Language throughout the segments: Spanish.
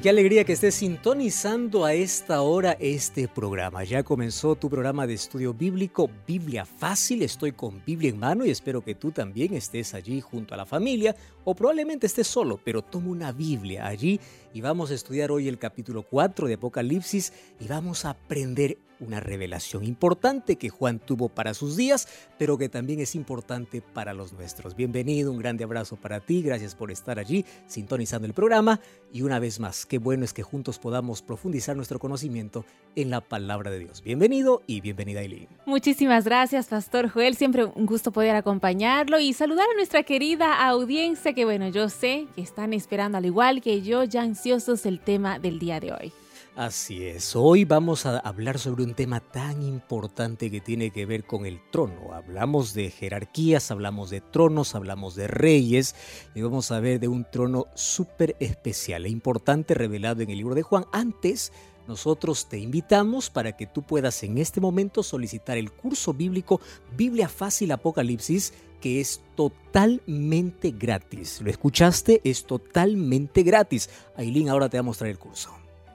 Qué alegría que estés sintonizando a esta hora este programa. Ya comenzó tu programa de estudio bíblico, Biblia Fácil. Estoy con Biblia en mano y espero que tú también estés allí junto a la familia o probablemente estés solo, pero toma una Biblia allí y vamos a estudiar hoy el capítulo 4 de Apocalipsis y vamos a aprender una revelación importante que Juan tuvo para sus días, pero que también es importante para los nuestros. Bienvenido, un grande abrazo para ti, gracias por estar allí sintonizando el programa y una vez más, qué bueno es que juntos podamos profundizar nuestro conocimiento en la palabra de Dios. Bienvenido y bienvenida Eileen. Muchísimas gracias, Pastor Joel, siempre un gusto poder acompañarlo y saludar a nuestra querida audiencia que bueno, yo sé que están esperando al igual que yo ya ansiosos el tema del día de hoy. Así es, hoy vamos a hablar sobre un tema tan importante que tiene que ver con el trono. Hablamos de jerarquías, hablamos de tronos, hablamos de reyes y vamos a ver de un trono súper especial e importante revelado en el libro de Juan. Antes, nosotros te invitamos para que tú puedas en este momento solicitar el curso bíblico Biblia Fácil Apocalipsis que es totalmente gratis. ¿Lo escuchaste? Es totalmente gratis. Aileen ahora te va a mostrar el curso.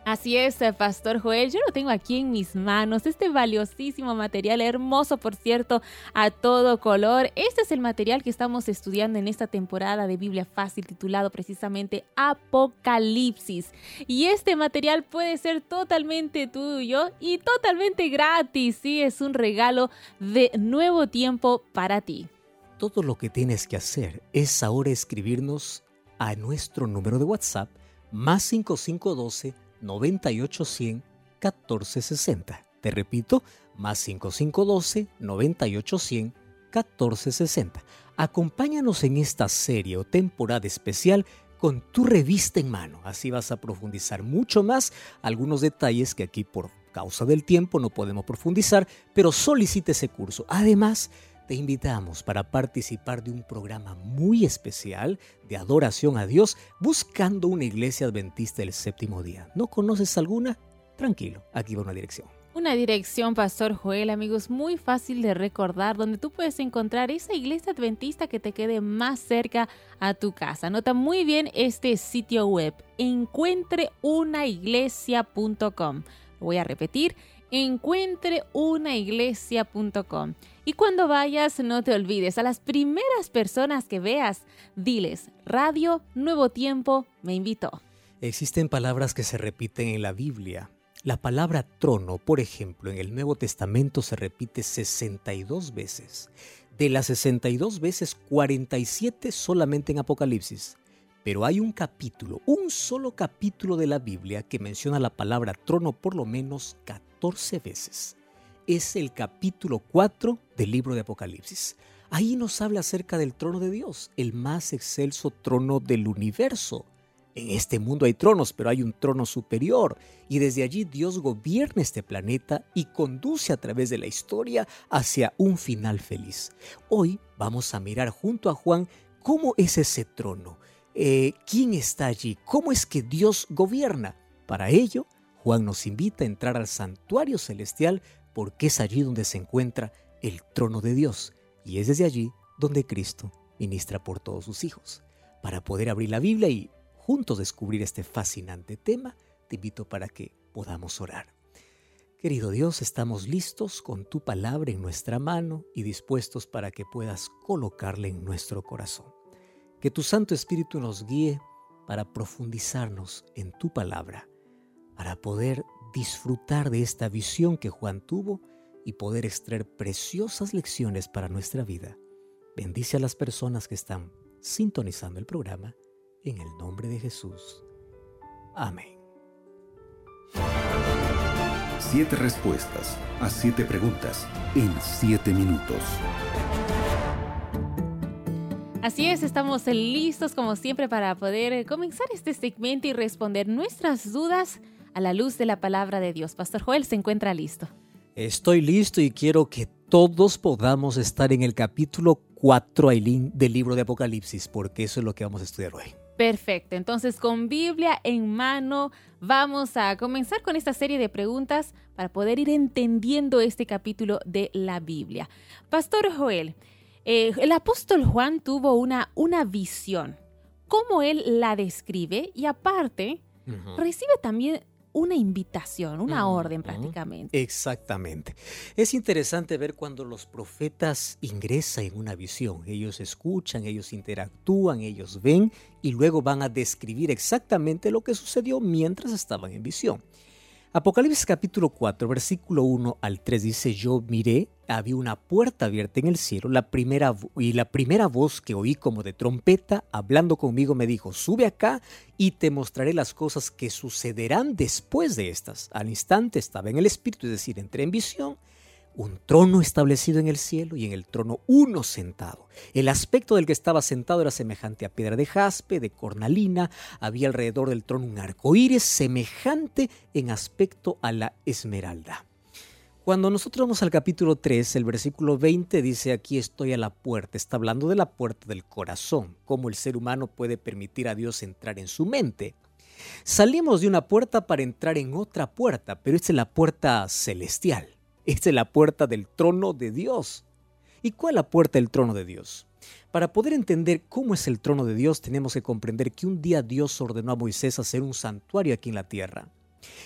Así es, eh, Pastor Joel, yo lo tengo aquí en mis manos, este valiosísimo material, hermoso por cierto, a todo color. Este es el material que estamos estudiando en esta temporada de Biblia Fácil titulado precisamente Apocalipsis. Y este material puede ser totalmente tuyo y totalmente gratis, sí, es un regalo de nuevo tiempo para ti. Todo lo que tienes que hacer es ahora escribirnos a nuestro número de WhatsApp más 5512 9810 1460. Te repito, más 5512 9810 1460. Acompáñanos en esta serie o temporada especial con tu revista en mano. Así vas a profundizar mucho más algunos detalles que aquí por causa del tiempo no podemos profundizar, pero solicite ese curso. Además, te invitamos para participar de un programa muy especial de adoración a Dios buscando una iglesia adventista del séptimo día. ¿No conoces alguna? Tranquilo, aquí va una dirección. Una dirección, Pastor Joel, amigos, muy fácil de recordar, donde tú puedes encontrar esa iglesia adventista que te quede más cerca a tu casa. Nota muy bien este sitio web, encuentreunaiglesia.com. Lo voy a repetir, encuentreunaiglesia.com. Y cuando vayas, no te olvides, a las primeras personas que veas, diles, Radio Nuevo Tiempo me invitó. Existen palabras que se repiten en la Biblia. La palabra trono, por ejemplo, en el Nuevo Testamento se repite 62 veces. De las 62 veces, 47 solamente en Apocalipsis. Pero hay un capítulo, un solo capítulo de la Biblia que menciona la palabra trono por lo menos 14 veces es el capítulo 4 del libro de Apocalipsis. Ahí nos habla acerca del trono de Dios, el más excelso trono del universo. En este mundo hay tronos, pero hay un trono superior, y desde allí Dios gobierna este planeta y conduce a través de la historia hacia un final feliz. Hoy vamos a mirar junto a Juan cómo es ese trono, eh, quién está allí, cómo es que Dios gobierna. Para ello, Juan nos invita a entrar al santuario celestial porque es allí donde se encuentra el trono de Dios y es desde allí donde Cristo ministra por todos sus hijos. Para poder abrir la Biblia y juntos descubrir este fascinante tema, te invito para que podamos orar. Querido Dios, estamos listos con tu palabra en nuestra mano y dispuestos para que puedas colocarla en nuestro corazón. Que tu Santo Espíritu nos guíe para profundizarnos en tu palabra, para poder disfrutar de esta visión que Juan tuvo y poder extraer preciosas lecciones para nuestra vida. Bendice a las personas que están sintonizando el programa en el nombre de Jesús. Amén. Siete respuestas a siete preguntas en siete minutos. Así es, estamos listos como siempre para poder comenzar este segmento y responder nuestras dudas a la luz de la palabra de Dios. Pastor Joel se encuentra listo. Estoy listo y quiero que todos podamos estar en el capítulo 4, Aileen, del libro de Apocalipsis, porque eso es lo que vamos a estudiar hoy. Perfecto, entonces con Biblia en mano vamos a comenzar con esta serie de preguntas para poder ir entendiendo este capítulo de la Biblia. Pastor Joel, eh, el apóstol Juan tuvo una, una visión, cómo él la describe y aparte recibe también una invitación, una orden prácticamente. Exactamente. Es interesante ver cuando los profetas ingresan en una visión. Ellos escuchan, ellos interactúan, ellos ven y luego van a describir exactamente lo que sucedió mientras estaban en visión. Apocalipsis capítulo 4, versículo 1 al 3 dice, yo miré, había una puerta abierta en el cielo, la primera, y la primera voz que oí como de trompeta, hablando conmigo, me dijo, sube acá y te mostraré las cosas que sucederán después de estas. Al instante estaba en el espíritu, es decir, entré en visión un trono establecido en el cielo y en el trono uno sentado. El aspecto del que estaba sentado era semejante a piedra de jaspe, de cornalina. Había alrededor del trono un arco iris semejante en aspecto a la esmeralda. Cuando nosotros vamos al capítulo 3, el versículo 20 dice, aquí estoy a la puerta. Está hablando de la puerta del corazón, cómo el ser humano puede permitir a Dios entrar en su mente. Salimos de una puerta para entrar en otra puerta, pero esta es la puerta celestial. Es la puerta del trono de Dios. ¿Y cuál es la puerta del trono de Dios? Para poder entender cómo es el trono de Dios, tenemos que comprender que un día Dios ordenó a Moisés hacer un santuario aquí en la tierra.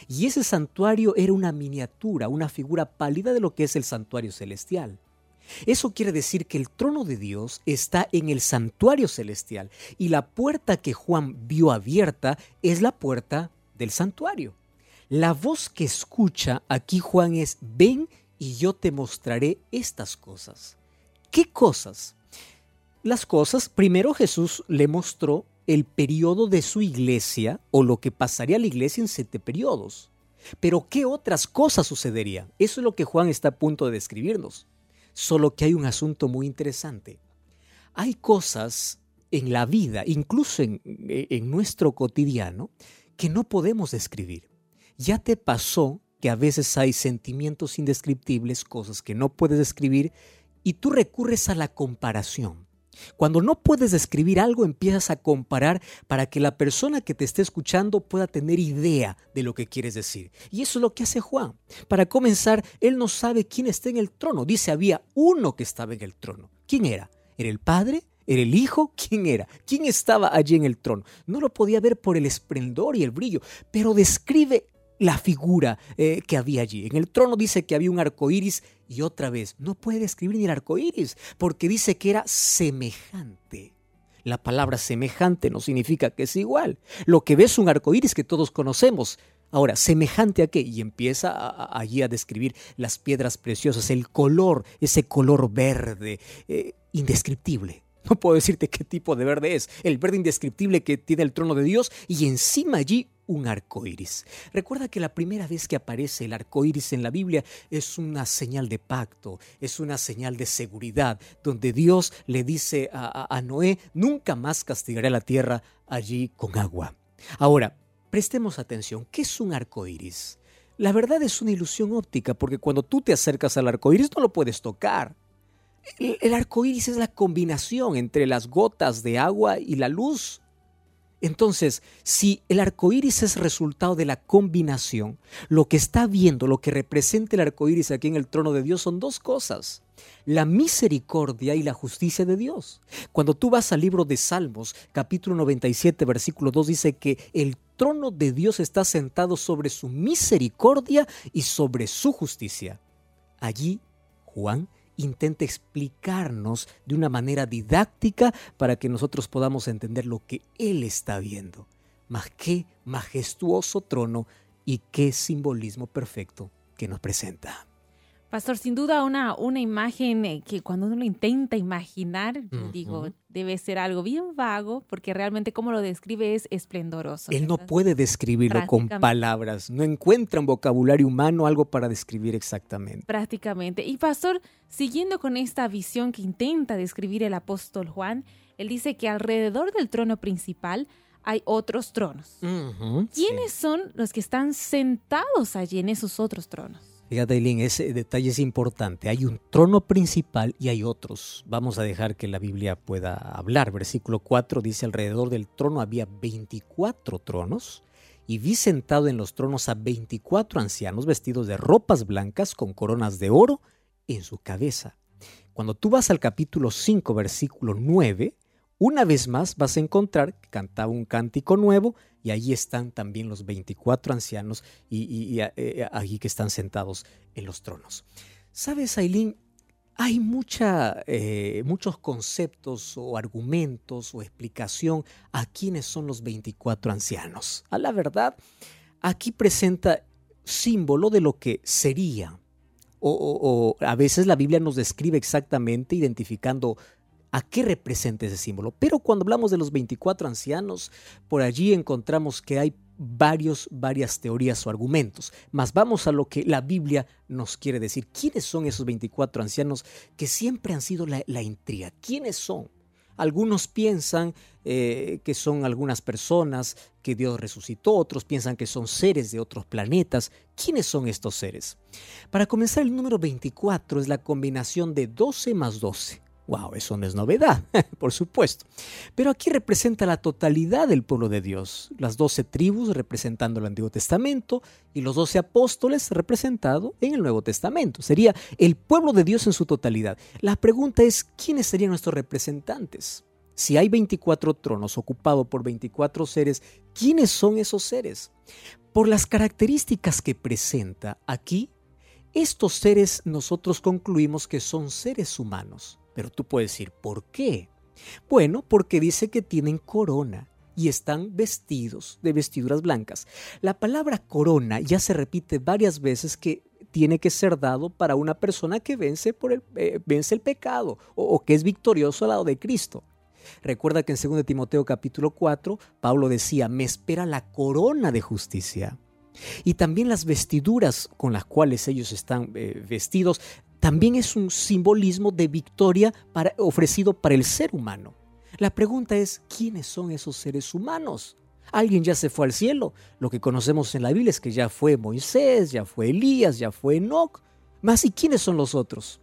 Y ese santuario era una miniatura, una figura pálida de lo que es el santuario celestial. Eso quiere decir que el trono de Dios está en el santuario celestial y la puerta que Juan vio abierta es la puerta del santuario. La voz que escucha aquí Juan es, ven y yo te mostraré estas cosas. ¿Qué cosas? Las cosas, primero Jesús le mostró el periodo de su iglesia o lo que pasaría a la iglesia en siete periodos. Pero ¿qué otras cosas sucederían? Eso es lo que Juan está a punto de describirnos. Solo que hay un asunto muy interesante. Hay cosas en la vida, incluso en, en nuestro cotidiano, que no podemos describir. ¿Ya te pasó que a veces hay sentimientos indescriptibles, cosas que no puedes describir, y tú recurres a la comparación? Cuando no puedes describir algo, empiezas a comparar para que la persona que te esté escuchando pueda tener idea de lo que quieres decir. Y eso es lo que hace Juan. Para comenzar, él no sabe quién está en el trono. Dice, había uno que estaba en el trono. ¿Quién era? ¿Era el Padre? ¿Era el Hijo? ¿Quién era? ¿Quién estaba allí en el trono? No lo podía ver por el esplendor y el brillo, pero describe la figura eh, que había allí. En el trono dice que había un arco iris y otra vez no puede describir ni el arco iris porque dice que era semejante. La palabra semejante no significa que es igual. Lo que ves es un arco iris que todos conocemos. Ahora, ¿semejante a qué? Y empieza allí a describir las piedras preciosas, el color, ese color verde, eh, indescriptible. No puedo decirte qué tipo de verde es, el verde indescriptible que tiene el trono de Dios y encima allí un arco iris. Recuerda que la primera vez que aparece el arco iris en la Biblia es una señal de pacto, es una señal de seguridad, donde Dios le dice a, Noé: Nunca más castigaré la tierra allí con agua. Ahora, prestemos atención: ¿qué es un arco iris? La verdad es una ilusión óptica, porque cuando tú te acercas al arco iris no lo puedes tocar. El, el arco iris es la combinación entre las gotas de agua y la luz. Entonces, si el arco iris es resultado de la combinación, lo que está viendo, lo que representa el arco iris aquí en el trono de Dios son dos cosas: la misericordia y la justicia de Dios. Cuando tú vas al libro de Salmos, capítulo 97, versículo 2, dice que el trono de Dios está sentado sobre su misericordia y sobre su justicia. Allí, Juan intenta explicarnos de una manera didáctica para que nosotros podamos entender lo que Él está viendo. Más qué majestuoso trono y qué simbolismo perfecto que nos presenta. Pastor, sin duda una, una imagen eh, que cuando uno lo intenta imaginar, digo, debe ser algo bien vago, porque realmente como lo describe es esplendoroso. Él no puede describirlo con palabras, no encuentra un vocabulario humano algo para describir exactamente. Prácticamente. Y Pastor, siguiendo con esta visión que intenta describir el apóstol Juan, él dice que alrededor del trono principal hay otros tronos. ¿Quiénes son los que están sentados allí en esos otros tronos? Fíjate, Eileen, ese detalle es importante. Hay un trono principal y hay otros. Vamos a dejar que la Biblia pueda hablar. Versículo 4 dice, alrededor del trono había 24 tronos y vi sentado en los tronos a 24 ancianos vestidos de ropas blancas con coronas de oro en su cabeza. Cuando tú vas al capítulo 5, versículo 9, una vez más vas a encontrar que cantaba un cántico nuevo y allí están también los 24 ancianos y, eh, eh, allí que están sentados en los tronos. ¿Sabes, Aileen? Hay mucha, eh, muchos conceptos o argumentos o explicación a quiénes son los 24 ancianos. A la verdad, aquí presenta símbolo de lo que sería. o a veces la Biblia nos describe exactamente identificando a qué representa ese símbolo. Pero cuando hablamos de los 24 ancianos, por allí encontramos que hay varios, varias teorías o argumentos. Mas vamos a lo que la Biblia nos quiere decir. ¿Quiénes son esos 24 ancianos que siempre han sido la, intriga? ¿Quiénes son? Algunos piensan eh, que son algunas personas que Dios resucitó, otros piensan que son seres de otros planetas. ¿Quiénes son estos seres? Para comenzar, el número 24 es la combinación de 12 más 12. Wow, eso no es novedad, por supuesto. Pero aquí representa la totalidad del pueblo de Dios. Las doce tribus representando el Antiguo Testamento y los doce apóstoles representados en el Nuevo Testamento. Sería el pueblo de Dios en su totalidad. La pregunta es, ¿quiénes serían nuestros representantes? Si hay 24 tronos ocupados por 24 seres, ¿quiénes son esos seres? Por las características que presenta aquí, estos seres nosotros concluimos que son seres humanos pero tú puedes decir, ¿por qué? Bueno, porque dice que tienen corona y están vestidos de vestiduras blancas. La palabra corona ya se repite varias veces que tiene que ser dado para una persona que vence, por el, eh, vence el pecado o, que es victorioso al lado de Cristo. Recuerda que en 2 Timoteo capítulo 4, Pablo decía, me espera la corona de justicia. Y también las vestiduras con las cuales ellos están eh, vestidos también es un simbolismo de victoria ofrecido para el ser humano. La pregunta es, ¿quiénes son esos seres humanos? Alguien ya se fue al cielo. Lo que conocemos en la Biblia es que ya fue Moisés, ya fue Elías, ya fue Enoch. Más, ¿y quiénes son los otros?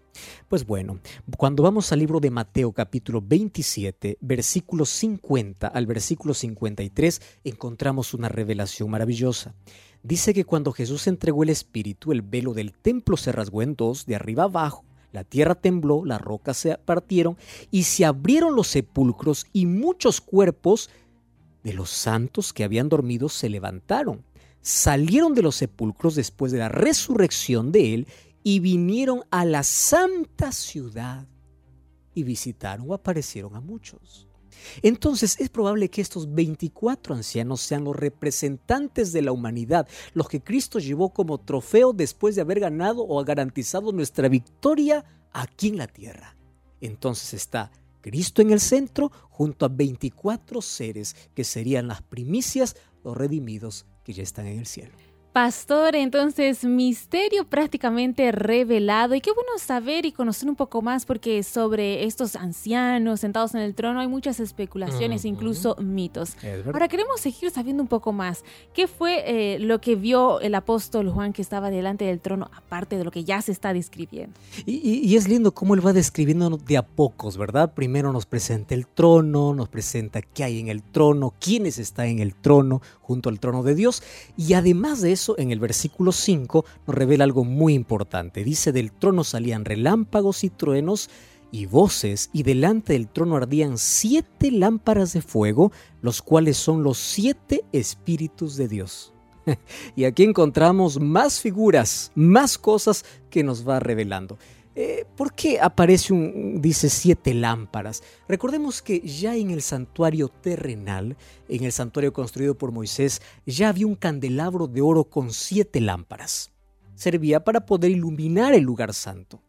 Pues bueno, cuando vamos al libro de Mateo capítulo 27, versículo 50 al versículo 53, encontramos una revelación maravillosa. Dice que cuando Jesús entregó el Espíritu, el velo del templo se rasgó en dos, de arriba abajo, la tierra tembló, las rocas se partieron y se abrieron los sepulcros y muchos cuerpos de los santos que habían dormido se levantaron. Salieron de los sepulcros después de la resurrección de él y vinieron a la santa ciudad y visitaron o aparecieron a muchos. Entonces es probable que estos 24 ancianos sean los representantes de la humanidad, los que Cristo llevó como trofeo después de haber ganado o garantizado nuestra victoria aquí en la tierra. Entonces está Cristo en el centro junto a 24 seres que serían las primicias, los redimidos que ya están en el cielo. Pastor, entonces, misterio prácticamente revelado. Y qué bueno saber y conocer un poco más porque sobre estos ancianos sentados en el trono hay muchas especulaciones, incluso mitos. Ahora queremos seguir sabiendo un poco más. ¿Qué fue eh, lo que vio el apóstol Juan que estaba delante del trono, aparte de lo que ya se está describiendo? Y, y es lindo cómo él va describiendo de a pocos, ¿verdad? Primero nos presenta el trono, nos presenta qué hay en el trono, quiénes están en el trono, junto al trono de Dios. Y además de en el versículo 5 nos revela algo muy importante. Dice, del trono salían relámpagos y truenos y voces, y delante del trono ardían siete lámparas de fuego, los cuales son los siete espíritus de Dios. y aquí encontramos más figuras, más cosas que nos va revelando. Eh, ¿Por qué aparece un, dice, siete lámparas? Recordemos que ya en el santuario terrenal, en el santuario construido por Moisés, ya había un candelabro de oro con siete lámparas. Servía para poder iluminar el lugar santo.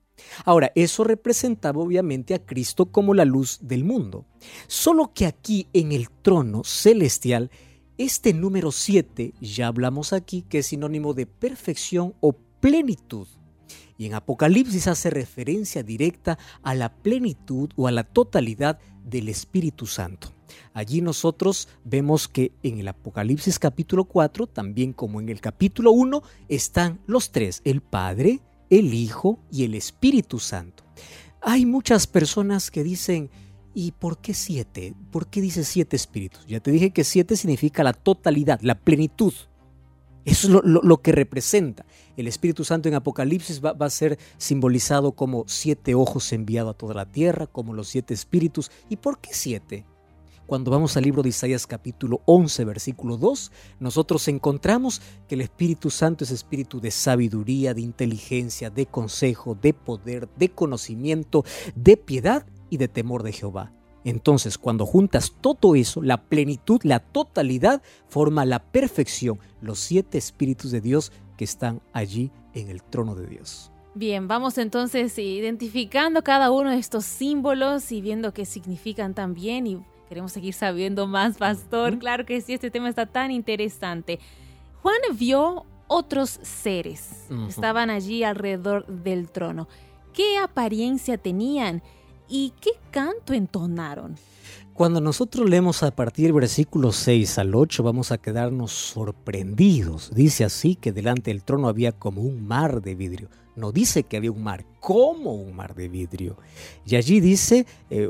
Ahora, eso representaba obviamente a Cristo como la luz del mundo. Solo que aquí en el trono celestial, este número siete, ya hablamos aquí, que es sinónimo de perfección o plenitud. Y en Apocalipsis hace referencia directa a la plenitud o a la totalidad del Espíritu Santo. Allí nosotros vemos que en el Apocalipsis capítulo 4, también como en el capítulo 1, están los tres, el Padre, el Hijo y el Espíritu Santo. Hay muchas personas que dicen, ¿y por qué siete? ¿Por qué dice siete espíritus? Ya te dije que siete significa la totalidad, la plenitud. Eso es lo, que representa. El Espíritu Santo en Apocalipsis va, a ser simbolizado como siete ojos enviados a toda la tierra, como los siete espíritus. ¿Y por qué siete? Cuando vamos al libro de Isaías capítulo 11, versículo 2, nosotros encontramos que el Espíritu Santo es espíritu de sabiduría, de inteligencia, de consejo, de poder, de conocimiento, de piedad y de temor de Jehová. Entonces, cuando juntas todo eso, la plenitud, la totalidad, forma la perfección, los siete espíritus de Dios que están allí en el trono de Dios. Bien, vamos entonces identificando cada uno de estos símbolos y viendo qué significan también y queremos seguir sabiendo más, pastor. Claro que sí, este tema está tan interesante. Juan vio otros seres, estaban allí alrededor del trono. ¿Qué apariencia tenían? ¿Y qué canto entonaron? Cuando nosotros leemos a partir del versículo 6 al 8 vamos a quedarnos sorprendidos. Dice así que delante del trono había como un mar de vidrio. No dice que había un mar, como un mar de vidrio. Y allí dice, eh,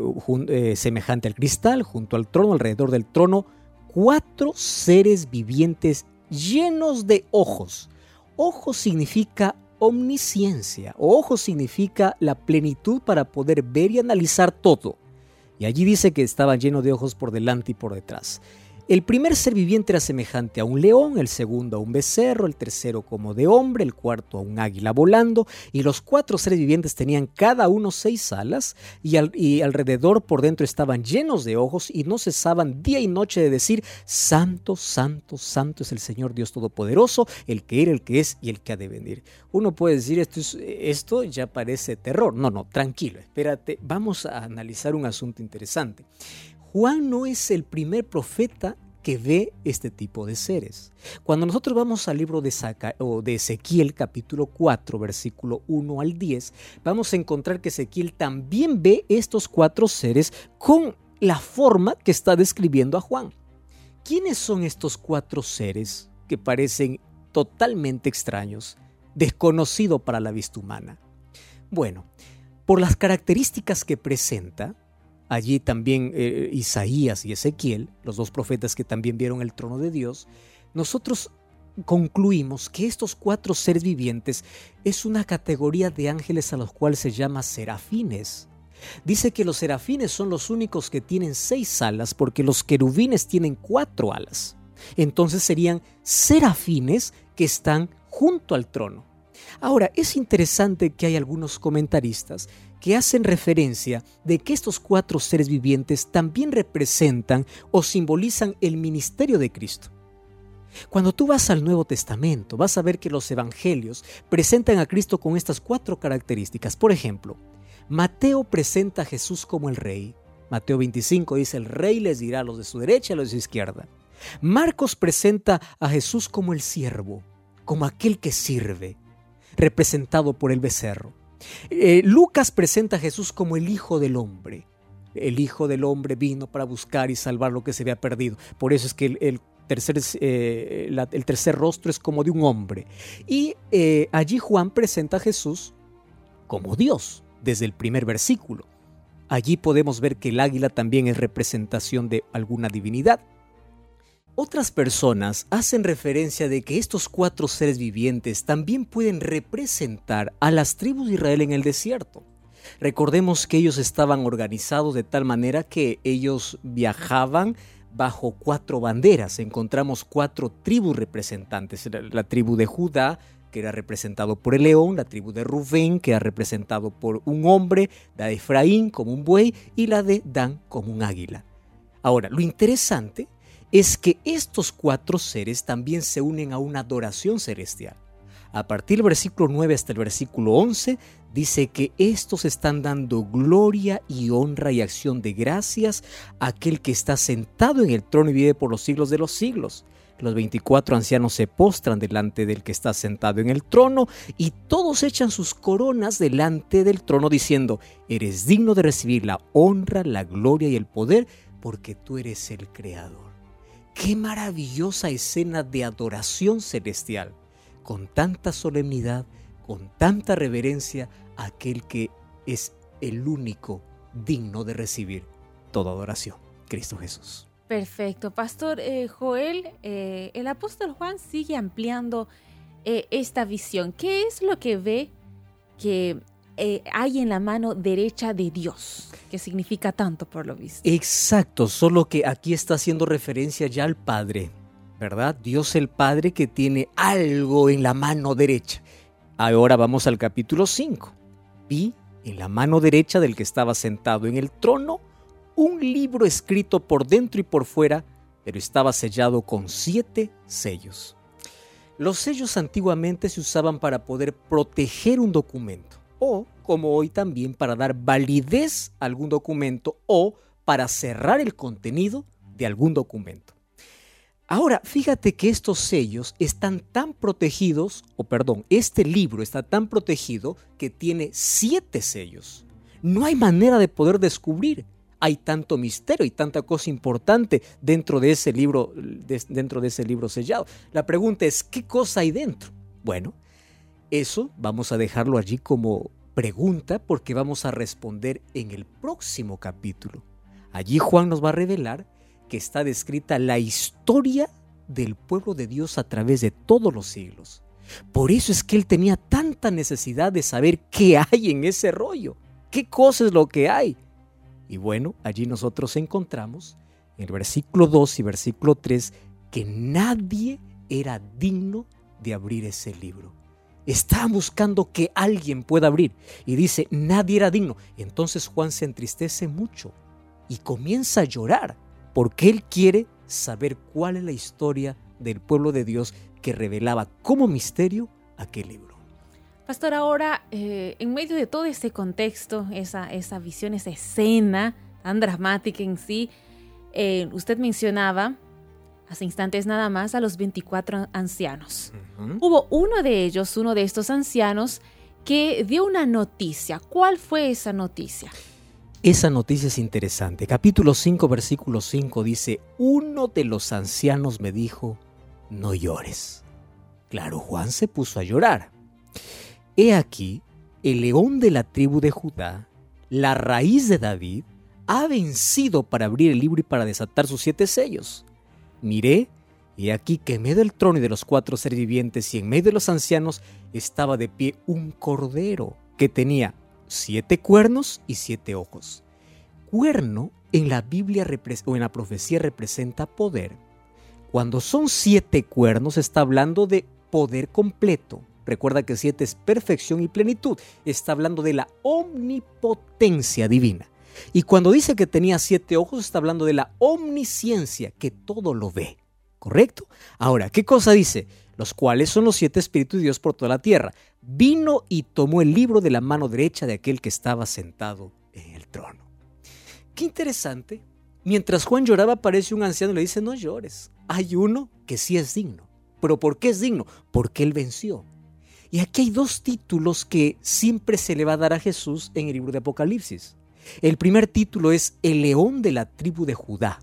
eh, semejante al cristal, junto al trono, alrededor del trono, cuatro seres vivientes llenos de ojos. Ojos significa omnisciencia. Ojo significa la plenitud para poder ver y analizar todo. Y allí dice que estaba lleno de ojos por delante y por detrás. El primer ser viviente era semejante a un león, el segundo a un becerro, el tercero como de hombre, el cuarto a un águila volando, y los cuatro seres vivientes tenían cada uno seis alas, y, alrededor por dentro estaban llenos de ojos, y no cesaban día y noche de decir, Santo, Santo, Santo es el Señor Dios Todopoderoso, el que era, el que es y el que ha de venir. Uno puede decir, esto, esto ya parece terror. No, no, tranquilo, espérate, vamos a analizar un asunto interesante. Juan no es el primer profeta que ve este tipo de seres. Cuando nosotros vamos al libro de, Ezequiel capítulo 4 versículo 1 al 10, vamos a encontrar que Ezequiel también ve estos cuatro seres con la forma que está describiendo a Juan. ¿Quiénes son estos cuatro seres que parecen totalmente extraños, desconocidos para la vista humana? Bueno, por las características que presenta, allí también eh, Isaías y Ezequiel, los dos profetas que también vieron el trono de Dios, nosotros concluimos que estos cuatro seres vivientes es una categoría de ángeles a los cuales se llama serafines. Dice que los serafines son los únicos que tienen seis alas porque los querubines tienen cuatro alas. Entonces serían serafines que están junto al trono. Ahora, es interesante que hay algunos comentaristas que hacen referencia de que estos cuatro seres vivientes también representan o simbolizan el ministerio de Cristo. Cuando tú vas al Nuevo Testamento, vas a ver que los evangelios presentan a Cristo con estas cuatro características. Por ejemplo, Mateo presenta a Jesús como el rey. Mateo 25 dice, el rey les dirá a los de su derecha y a los de su izquierda. Marcos presenta a Jesús como el siervo, como aquel que sirve, representado por el becerro. Eh, Lucas presenta a Jesús como el Hijo del Hombre. El Hijo del Hombre vino para buscar y salvar lo que se había perdido. Por eso es que el, tercer, eh, el tercer rostro es como de un hombre. Y eh, allí Juan presenta a Jesús como Dios, desde el primer versículo. Allí podemos ver que el águila también es representación de alguna divinidad. Otras personas hacen referencia de que estos cuatro seres vivientes también pueden representar a las tribus de Israel en el desierto. Recordemos que ellos estaban organizados de tal manera que ellos viajaban bajo cuatro banderas. Encontramos cuatro tribus representantes. La, tribu de Judá, que era representado por el león, la tribu de Rubén, que era representado por un hombre, la de Efraín como un buey y la de Dan como un águila. Ahora, lo interesante es que estos cuatro seres también se unen a una adoración celestial. A partir del versículo 9 hasta el versículo 11 dice que estos están dando gloria y honra y acción de gracias a aquel que está sentado en el trono y vive por los siglos de los siglos. Los 24 ancianos se postran delante del que está sentado en el trono y todos echan sus coronas delante del trono diciendo, eres digno de recibir la honra, la gloria y el poder porque tú eres el creador. Qué maravillosa escena de adoración celestial, con tanta solemnidad, con tanta reverencia a aquel que es el único digno de recibir toda adoración, Cristo Jesús. Perfecto, Pastor eh, Joel, eh, el apóstol Juan sigue ampliando eh, esta visión. ¿Qué es lo que ve que hay en la mano derecha de Dios? Que significa tanto por lo visto. Exacto, solo que aquí está haciendo referencia ya al Padre, ¿verdad? Dios el Padre que tiene algo en la mano derecha. Ahora vamos al capítulo 5. Vi en la mano derecha del que estaba sentado en el trono un libro escrito por dentro y por fuera, pero estaba sellado con siete sellos. Los sellos antiguamente se usaban para poder proteger un documento, o como hoy también para dar validez a algún documento o para cerrar el contenido de algún documento. Ahora, fíjate que estos sellos están tan protegidos, o perdón, este libro está tan protegido que tiene siete sellos. No hay manera de poder descubrir hay tanto misterio y tanta cosa importante dentro de ese libro, dentro de ese libro sellado. La pregunta es, ¿qué cosa hay dentro? Bueno, eso vamos a dejarlo allí como pregunta porque vamos a responder en el próximo capítulo. Allí Juan nos va a revelar que está descrita la historia del pueblo de Dios a través de todos los siglos. Por eso es que él tenía tanta necesidad de saber qué hay en ese rollo, qué cosa es lo que hay. Y bueno, allí nosotros encontramos en el versículo 2 y versículo 3 que nadie era digno de abrir ese libro. Estaba buscando que alguien pueda abrir y dice, nadie era digno. Entonces Juan se entristece mucho y comienza a llorar porque él quiere saber cuál es la historia del pueblo de Dios que revelaba como misterio aquel libro. Pastor, ahora, eh, en medio de todo ese contexto, esa, esa visión, esa escena tan dramática en sí, eh, usted mencionaba hace instantes nada más a los 24 ancianos. Hubo uno de ellos, uno de estos ancianos, que dio una noticia. ¿Cuál fue esa noticia? Esa noticia es interesante. Capítulo 5, versículo 5 dice, uno de los ancianos me dijo, no llores. Claro, Juan se puso a llorar. He aquí, el león de la tribu de Judá, la raíz de David, ha vencido para abrir el libro y para desatar sus siete sellos. Miré, y aquí que en medio del trono y de los cuatro seres vivientes y en medio de los ancianos estaba de pie un cordero que tenía siete cuernos y siete ojos. Cuerno en la Biblia o en la profecía representa poder. Cuando son siete cuernos está hablando de poder completo, Recuerda que siete es perfección y plenitud. Está hablando de la omnipotencia divina. Y cuando dice que tenía siete ojos, está hablando de la omnisciencia, que todo lo ve. ¿Correcto? Ahora, ¿qué cosa dice? Los cuales son los siete espíritus de Dios por toda la tierra. Vino y tomó el libro de la mano derecha de aquel que estaba sentado en el trono. Qué interesante. Mientras Juan lloraba, aparece un anciano y le dice, no llores. Hay uno que sí es digno. ¿Pero por qué es digno? Porque él venció. Y aquí hay dos títulos que siempre se le va a dar a Jesús en el libro de Apocalipsis. El primer título es el león de la tribu de Judá.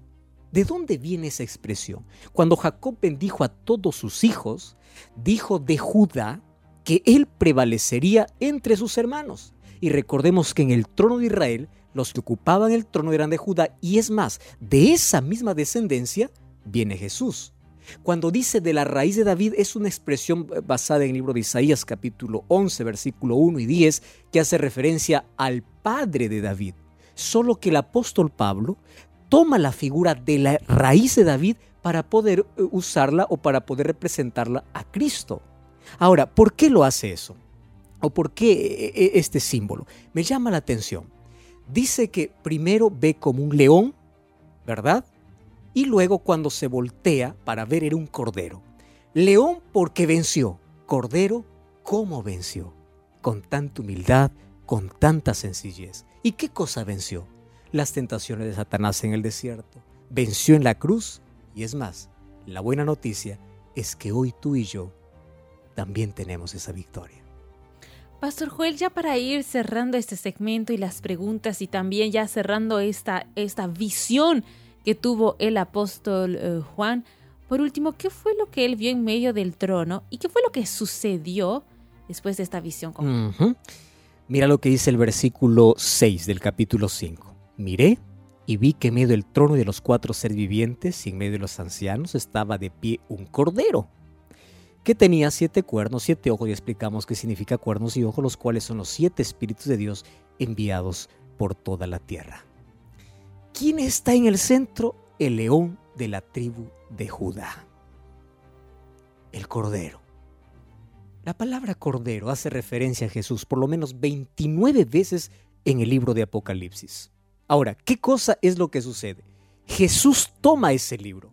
¿De dónde viene esa expresión? Cuando Jacob bendijo a todos sus hijos, dijo de Judá que él prevalecería entre sus hermanos. Y recordemos que en el trono de Israel, los que ocupaban el trono eran de Judá, y es más, de esa misma descendencia viene Jesús. Cuando dice de la raíz de David es una expresión basada en el libro de Isaías capítulo 11 versículo 1 y 10 que hace referencia al padre de David. Solo que el apóstol Pablo toma la figura de la raíz de David para poder eh, usarla o para poder representarla a Cristo. Ahora, ¿por qué lo hace eso? ¿O por qué eh, eh, este símbolo? Me llama la atención. Dice que primero ve como un león, ¿verdad? Y luego cuando se voltea para ver era un cordero. León porque venció, cordero cómo venció, con tanta humildad, con tanta sencillez. ¿Y qué cosa venció? Las tentaciones de Satanás en el desierto. Venció en la cruz y es más, la buena noticia es que hoy tú y yo también tenemos esa victoria. Pastor Joel, ya para ir cerrando este segmento y las preguntas y también ya cerrando esta, esta visión que tuvo el apóstol eh, Juan. Por último, ¿qué fue lo que él vio en medio del trono y qué fue lo que sucedió después de esta visión? Mira lo que dice el versículo 6 del capítulo 5. Miré y vi que en medio del trono de los cuatro seres vivientes y en medio de los ancianos estaba de pie un cordero que tenía siete cuernos, siete ojos, y explicamos qué significa cuernos y ojos, los cuales son los siete espíritus de Dios enviados por toda la tierra. ¿Quién está en el centro? El león de la tribu de Judá. El cordero. La palabra cordero hace referencia a Jesús por lo menos 29 veces en el libro de Apocalipsis. Ahora, ¿qué cosa es lo que sucede? Jesús toma ese libro.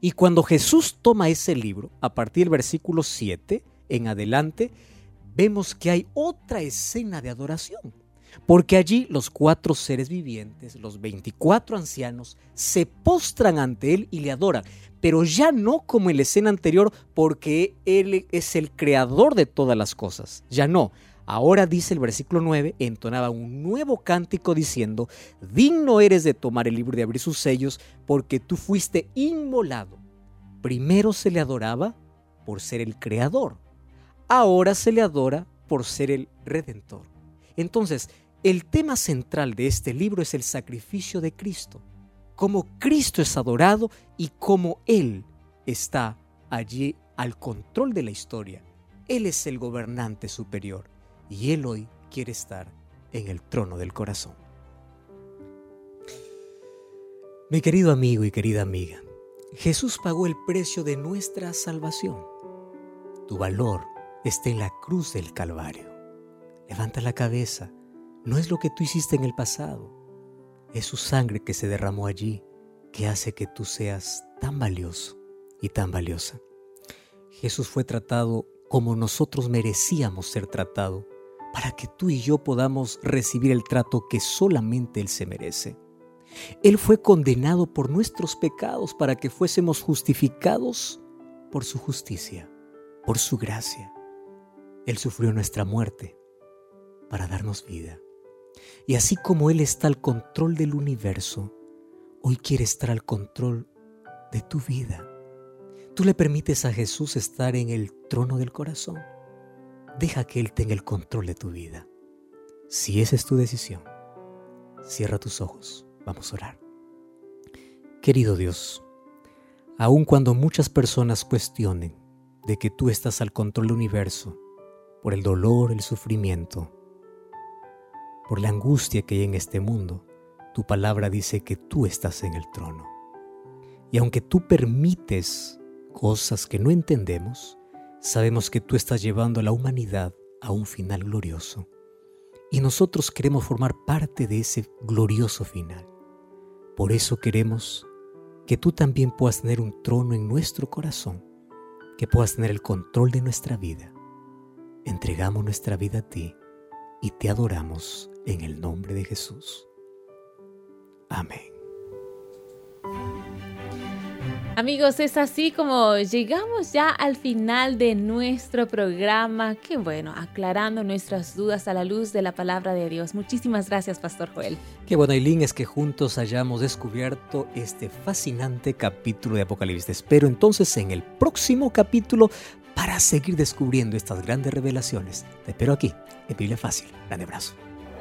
Y cuando Jesús toma ese libro, a partir del versículo 7 en adelante, vemos que hay otra escena de adoración. Porque allí los cuatro seres vivientes, los 24 ancianos, se postran ante Él y le adoran. Pero ya no como en la escena anterior, porque Él es el creador de todas las cosas. Ya no. Ahora dice el versículo 9, entonaba un nuevo cántico diciendo, digno eres de tomar el libro y de abrir sus sellos, porque tú fuiste inmolado. Primero se le adoraba por ser el creador, ahora se le adora por ser el redentor. Entonces, el tema central de este libro es el sacrificio de Cristo, cómo Cristo es adorado y cómo Él está allí al control de la historia. Él es el gobernante superior y Él hoy quiere estar en el trono del corazón. Mi querido amigo y querida amiga, Jesús pagó el precio de nuestra salvación. Tu valor está en la cruz del Calvario. Levanta la cabeza. No es lo que tú hiciste en el pasado. Es su sangre que se derramó allí que hace que tú seas tan valioso y tan valiosa. Jesús fue tratado como nosotros merecíamos ser tratado para que tú y yo podamos recibir el trato que solamente Él se merece. Él fue condenado por nuestros pecados para que fuésemos justificados por su justicia, por su gracia. Él sufrió nuestra muerte para darnos vida. Y así como Él está al control del universo, hoy quiere estar al control de tu vida. Tú le permites a Jesús estar en el trono del corazón. Deja que Él tenga el control de tu vida. Si esa es tu decisión, cierra tus ojos. Vamos a orar. Querido Dios, aun cuando muchas personas cuestionen de que tú estás al control del universo, por el dolor, el sufrimiento, por la angustia que hay en este mundo, tu palabra dice que tú estás en el trono. Y aunque tú permites cosas que no entendemos, Sabemos que tú estás llevando a la humanidad a un final glorioso. Y nosotros queremos formar parte de ese glorioso final. Por eso queremos que tú también puedas tener un trono en nuestro corazón, que puedas tener el control de nuestra vida. Entregamos nuestra vida a ti y te adoramos en el nombre de Jesús. Amén. Amigos, es así como llegamos ya al final de nuestro programa. Qué bueno, aclarando nuestras dudas a la luz de la palabra de Dios. Muchísimas gracias, Pastor Joel. Qué bueno, Eileen, es que juntos hayamos descubierto este fascinante capítulo de Apocalipsis. espero entonces en el próximo capítulo para seguir descubriendo estas grandes revelaciones. Te espero aquí, en Biblia Fácil. Grande abrazo.